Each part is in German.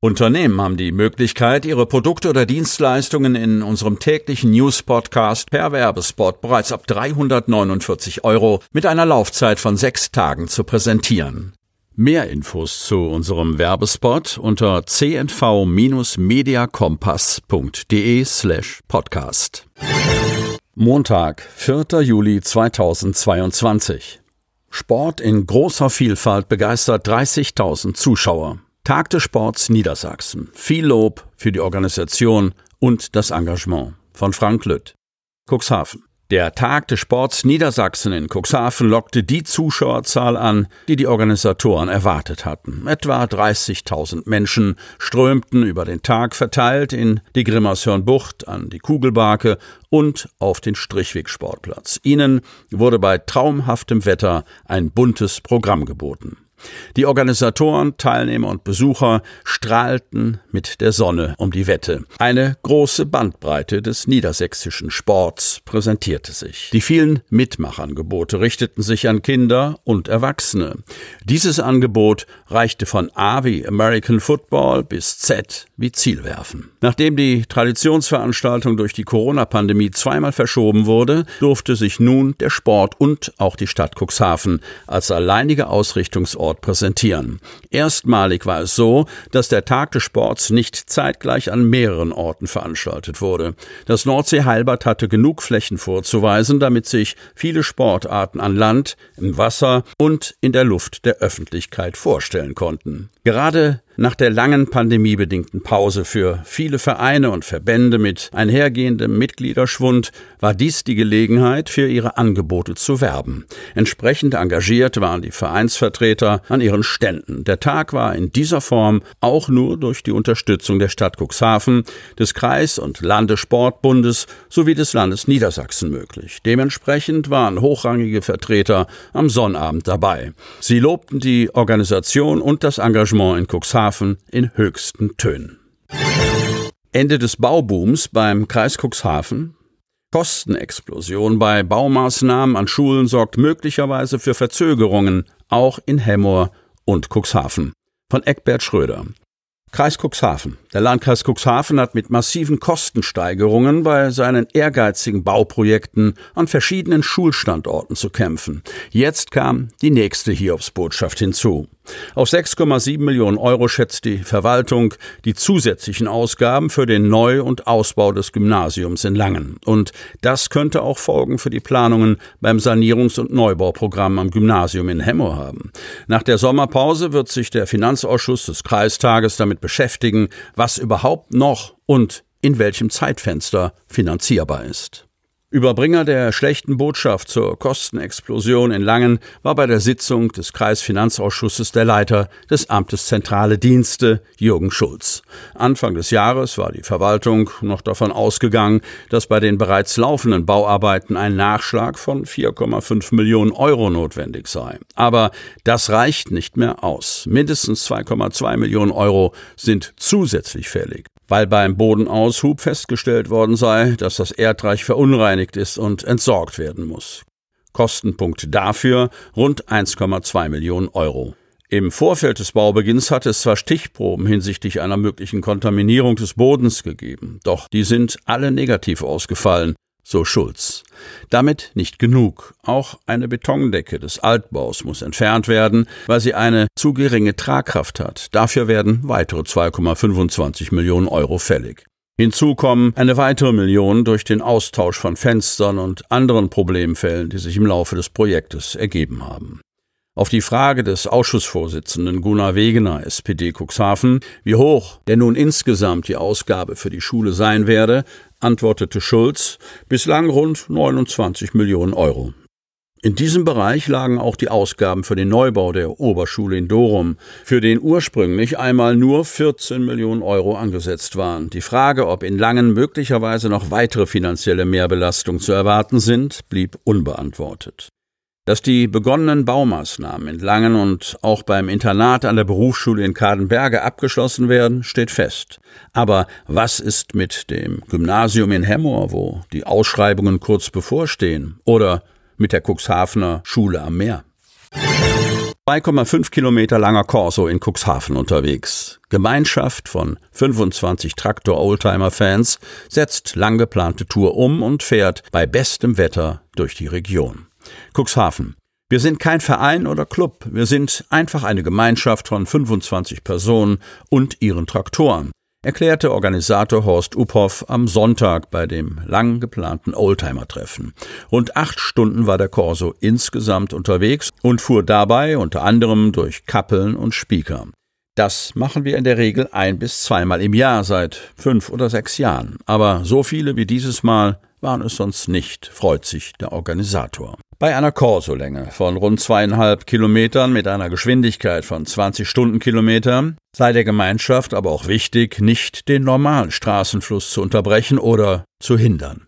Unternehmen haben die Möglichkeit, ihre Produkte oder Dienstleistungen in unserem täglichen News-Podcast per Werbespot bereits ab 349 Euro mit einer Laufzeit von sechs Tagen zu präsentieren. Mehr Infos zu unserem Werbespot unter cnv-mediacompass.de slash podcast. Montag, 4. Juli 2022. Sport in großer Vielfalt begeistert 30.000 Zuschauer. Tag des Sports Niedersachsen. Viel Lob für die Organisation und das Engagement von Frank Lütt. Cuxhaven. Der Tag des Sports Niedersachsen in Cuxhaven lockte die Zuschauerzahl an, die die Organisatoren erwartet hatten. Etwa 30.000 Menschen strömten über den Tag verteilt in die Grimmershörnbucht, an die Kugelbarke und auf den Strichwegsportplatz. Ihnen wurde bei traumhaftem Wetter ein buntes Programm geboten. Die Organisatoren, Teilnehmer und Besucher strahlten mit der Sonne um die Wette. Eine große Bandbreite des niedersächsischen Sports präsentierte sich. Die vielen Mitmachangebote richteten sich an Kinder und Erwachsene. Dieses Angebot reichte von A wie American Football bis Z wie Zielwerfen. Nachdem die Traditionsveranstaltung durch die Corona-Pandemie zweimal verschoben wurde, durfte sich nun der Sport und auch die Stadt Cuxhaven als alleinige Ausrichtungsort Sport präsentieren. Erstmalig war es so, dass der Tag des Sports nicht zeitgleich an mehreren Orten veranstaltet wurde. Das Nordsee Heilbad hatte genug Flächen vorzuweisen, damit sich viele Sportarten an Land, im Wasser und in der Luft der Öffentlichkeit vorstellen konnten. Gerade nach der langen pandemiebedingten Pause für viele Vereine und Verbände mit einhergehendem Mitgliederschwund war dies die Gelegenheit, für ihre Angebote zu werben. Entsprechend engagiert waren die Vereinsvertreter an ihren Ständen. Der Tag war in dieser Form auch nur durch die Unterstützung der Stadt Cuxhaven, des Kreis- und Landessportbundes sowie des Landes Niedersachsen möglich. Dementsprechend waren hochrangige Vertreter am Sonnabend dabei. Sie lobten die Organisation und das Engagement in Cuxhaven in höchsten Tönen. Ende des Baubooms beim Kreis Cuxhaven. Kostenexplosion bei Baumaßnahmen an Schulen sorgt möglicherweise für Verzögerungen, auch in Hemmoor und Cuxhaven. Von Eckbert Schröder. Kreis Cuxhaven. Der Landkreis Cuxhaven hat mit massiven Kostensteigerungen bei seinen ehrgeizigen Bauprojekten an verschiedenen Schulstandorten zu kämpfen. Jetzt kam die nächste Hiobsbotschaft hinzu. Auf 6,7 Millionen Euro schätzt die Verwaltung die zusätzlichen Ausgaben für den Neu- und Ausbau des Gymnasiums in Langen. Und das könnte auch Folgen für die Planungen beim Sanierungs- und Neubauprogramm am Gymnasium in Hemmo haben. Nach der Sommerpause wird sich der Finanzausschuss des Kreistages damit beschäftigen, was überhaupt noch und in welchem Zeitfenster finanzierbar ist. Überbringer der schlechten Botschaft zur Kostenexplosion in Langen war bei der Sitzung des Kreisfinanzausschusses der Leiter des Amtes Zentrale Dienste, Jürgen Schulz. Anfang des Jahres war die Verwaltung noch davon ausgegangen, dass bei den bereits laufenden Bauarbeiten ein Nachschlag von 4,5 Millionen Euro notwendig sei. Aber das reicht nicht mehr aus. Mindestens 2,2 Millionen Euro sind zusätzlich fällig weil beim Bodenaushub festgestellt worden sei, dass das Erdreich verunreinigt ist und entsorgt werden muss. Kostenpunkt dafür rund 1,2 Millionen Euro. Im Vorfeld des Baubeginns hatte es zwar Stichproben hinsichtlich einer möglichen Kontaminierung des Bodens gegeben, doch die sind alle negativ ausgefallen, so Schulz. Damit nicht genug. Auch eine Betondecke des Altbaus muss entfernt werden, weil sie eine zu geringe Tragkraft hat. Dafür werden weitere 2,25 Millionen Euro fällig. Hinzu kommen eine weitere Million durch den Austausch von Fenstern und anderen Problemfällen, die sich im Laufe des Projektes ergeben haben. Auf die Frage des Ausschussvorsitzenden Gunnar Wegener, SPD Cuxhaven, wie hoch denn nun insgesamt die Ausgabe für die Schule sein werde, antwortete Schulz, bislang rund 29 Millionen Euro. In diesem Bereich lagen auch die Ausgaben für den Neubau der Oberschule in Dorum, für den ursprünglich einmal nur 14 Millionen Euro angesetzt waren. Die Frage, ob in Langen möglicherweise noch weitere finanzielle Mehrbelastungen zu erwarten sind, blieb unbeantwortet. Dass die begonnenen Baumaßnahmen in Langen und auch beim Internat an der Berufsschule in Kadenberge abgeschlossen werden, steht fest. Aber was ist mit dem Gymnasium in Hemmoor, wo die Ausschreibungen kurz bevorstehen? Oder mit der Cuxhavener Schule am Meer. 2,5 Kilometer langer Corso in Cuxhaven unterwegs. Gemeinschaft von 25 Traktor-Oldtimer-Fans setzt lang geplante Tour um und fährt bei bestem Wetter durch die Region. Cuxhaven. Wir sind kein Verein oder Club, wir sind einfach eine Gemeinschaft von 25 Personen und ihren Traktoren erklärte Organisator Horst Uphoff am Sonntag bei dem lang geplanten Oldtimer-Treffen. Rund acht Stunden war der Corso insgesamt unterwegs und fuhr dabei unter anderem durch Kappeln und Spieker. Das machen wir in der Regel ein bis zweimal im Jahr seit fünf oder sechs Jahren. Aber so viele wie dieses Mal waren es sonst nicht, freut sich der Organisator. Bei einer Korsolänge von rund zweieinhalb Kilometern mit einer Geschwindigkeit von 20 Stundenkilometer sei der Gemeinschaft aber auch wichtig, nicht den normalen Straßenfluss zu unterbrechen oder zu hindern.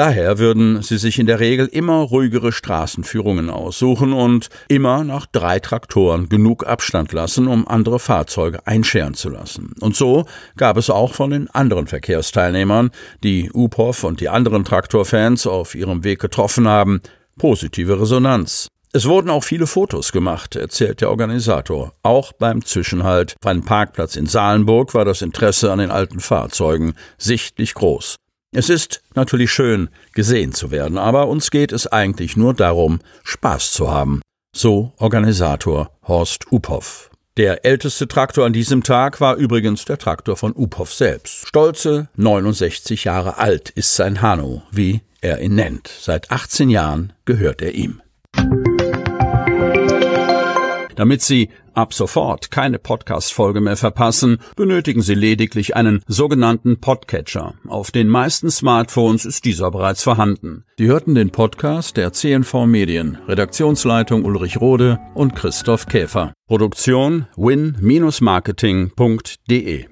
Daher würden sie sich in der Regel immer ruhigere Straßenführungen aussuchen und immer nach drei Traktoren genug Abstand lassen, um andere Fahrzeuge einscheren zu lassen. Und so gab es auch von den anderen Verkehrsteilnehmern, die UPOV und die anderen Traktorfans auf ihrem Weg getroffen haben, positive Resonanz. Es wurden auch viele Fotos gemacht, erzählt der Organisator. Auch beim Zwischenhalt beim Parkplatz in Salenburg war das Interesse an den alten Fahrzeugen sichtlich groß. Es ist natürlich schön, gesehen zu werden, aber uns geht es eigentlich nur darum, Spaß zu haben. So Organisator Horst Uphoff. Der älteste Traktor an diesem Tag war übrigens der Traktor von Uphoff selbst. Stolze 69 Jahre alt ist sein Hano, wie er ihn nennt. Seit 18 Jahren gehört er ihm. Damit Sie ab sofort keine Podcast-Folge mehr verpassen, benötigen Sie lediglich einen sogenannten Podcatcher. Auf den meisten Smartphones ist dieser bereits vorhanden. Sie hörten den Podcast der CNV Medien, Redaktionsleitung Ulrich Rode und Christoph Käfer. Produktion win-marketing.de